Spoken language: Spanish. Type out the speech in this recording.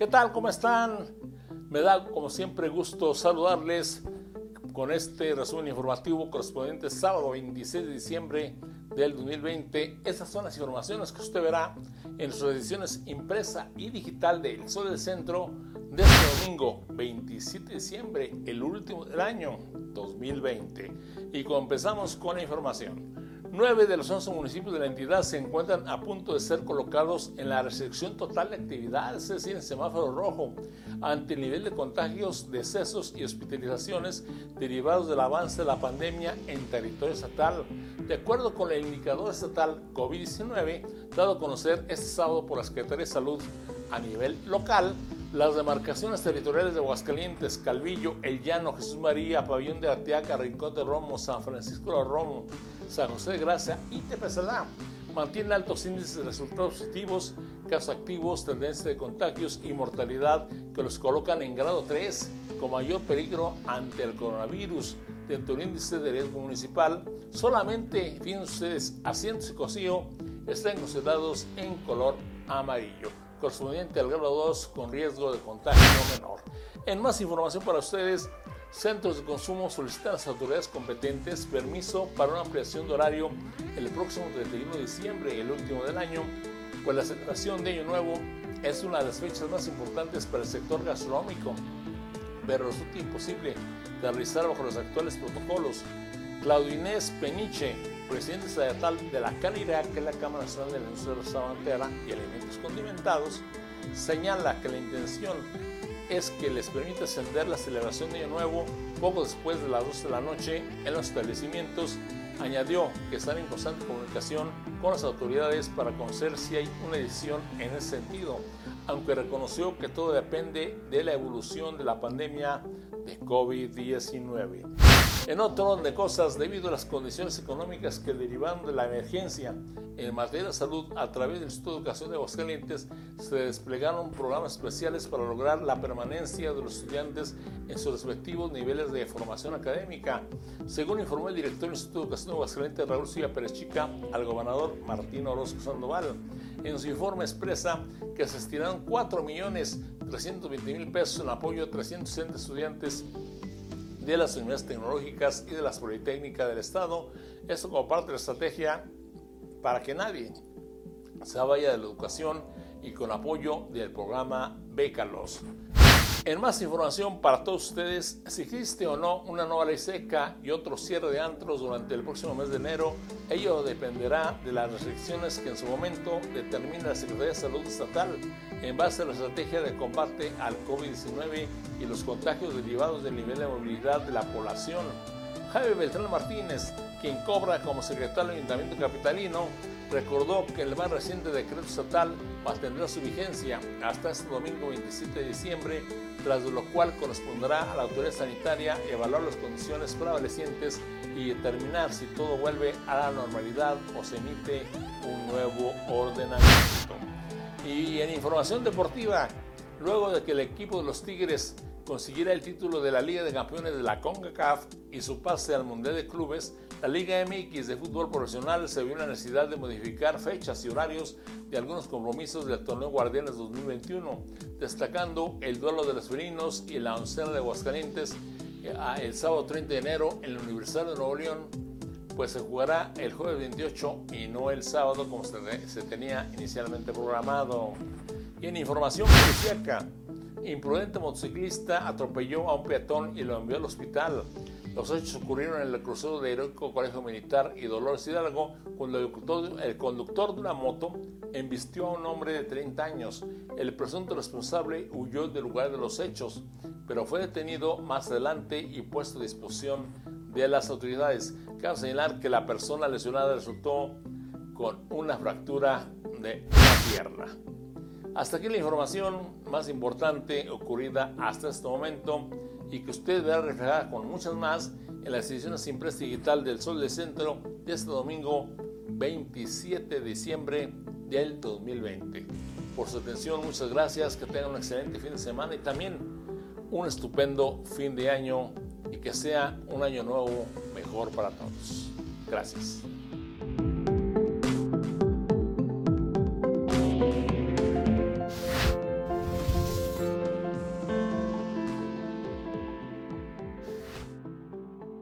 ¿Qué tal? ¿Cómo están? Me da como siempre gusto saludarles con este resumen informativo correspondiente sábado 26 de diciembre del 2020. Esas son las informaciones que usted verá en sus ediciones impresa y digital de El Sol del Centro de este domingo 27 de diciembre, el último del año 2020. Y comenzamos con la información. Nueve de los 11 municipios de la entidad se encuentran a punto de ser colocados en la restricción total de actividades, es decir, en semáforo rojo, ante el nivel de contagios, decesos y hospitalizaciones derivados del avance de la pandemia en territorio estatal. De acuerdo con el indicador estatal COVID-19, dado a conocer este sábado por la Secretaría de Salud a nivel local, las demarcaciones territoriales de Aguascalientes, Calvillo, El Llano, Jesús María, Pabellón de Arteaca, Rincón de Romo, San Francisco de Romo, San José de Gracia y Tepesalá mantienen altos índices de resultados positivos, casos activos, tendencia de contagios y mortalidad que los colocan en grado 3 con mayor peligro ante el coronavirus. Dentro del índice de riesgo municipal, solamente, fíjense ustedes, Asientos y Cocío están considerados en color amarillo correspondiente al grado 2 con riesgo de contagio menor. En más información para ustedes, Centros de Consumo solicitan a las autoridades competentes permiso para una ampliación de horario el próximo 31 de diciembre, el último del año, pues la celebración de Año Nuevo es una de las fechas más importantes para el sector gastronómico, pero resulta imposible de realizar bajo los actuales protocolos. Claudio Inés Peniche, presidente estatal de la CANIRA, que es la Cámara Nacional de la Industria Restaurantera y Alimentos Condimentados, señala que la intención es que les permita ascender la celebración de Año Nuevo poco después de las 12 de la noche en los establecimientos. Añadió que están en constante comunicación con las autoridades para conocer si hay una decisión en ese sentido, aunque reconoció que todo depende de la evolución de la pandemia de COVID-19. En otro orden de cosas, debido a las condiciones económicas que derivaron de la emergencia en materia de salud, a través del Instituto de Educación de Aguascalientes se desplegaron programas especiales para lograr la permanencia de los estudiantes en sus respectivos niveles de formación académica. Según informó el director del Instituto de Educación de Aguascalientes, Raúl Silva Pérez Chica, al gobernador Martín Orozco Sandoval, en su informe expresa que se estiraron 4.320.000 pesos en apoyo a 360 estudiantes de las universidades tecnológicas y de las politécnicas del Estado. Esto como parte de la estrategia para que nadie se vaya de la educación y con apoyo del programa Bécalos. En más información para todos ustedes, si existe o no una nueva ley seca y otro cierre de antros durante el próximo mes de enero, ello dependerá de las restricciones que en su momento determine la Secretaría de Salud Estatal en base a la estrategia de combate al COVID-19 y los contagios derivados del nivel de movilidad de la población. Jaime Beltrán Martínez, quien cobra como secretario del Ayuntamiento Capitalino, recordó que el más reciente decreto estatal mantendrá su vigencia hasta este domingo 27 de diciembre, tras lo cual corresponderá a la autoridad sanitaria evaluar las condiciones prevalecientes y determinar si todo vuelve a la normalidad o se emite un nuevo ordenamiento. Y en información deportiva, luego de que el equipo de los Tigres consiguiera el título de la Liga de Campeones de la CONCACAF y su pase al Mundial de Clubes, la Liga MX de fútbol profesional se vio la necesidad de modificar fechas y horarios de algunos compromisos del torneo Guardianes 2021, destacando el duelo de los felinos y la oncena de Aguascalientes eh, el sábado 30 de enero en la Universidad de Nuevo León, pues se jugará el jueves 28 y no el sábado como se tenía inicialmente programado. Y en información policíaca, imprudente motociclista atropelló a un peatón y lo envió al hospital. Los hechos ocurrieron en el crucero de Heroico Colegio Militar y Dolores Hidalgo cuando el conductor de una moto embistió a un hombre de 30 años. El presunto responsable huyó del lugar de los hechos, pero fue detenido más adelante y puesto a disposición de las autoridades. Cabe señalar que la persona lesionada resultó con una fractura de la pierna. Hasta aquí la información más importante ocurrida hasta este momento y que usted verá reflejada con muchas más en las ediciones impresa digital del Sol del Centro de este domingo 27 de diciembre del 2020. Por su atención, muchas gracias, que tengan un excelente fin de semana y también un estupendo fin de año y que sea un año nuevo mejor para todos. Gracias.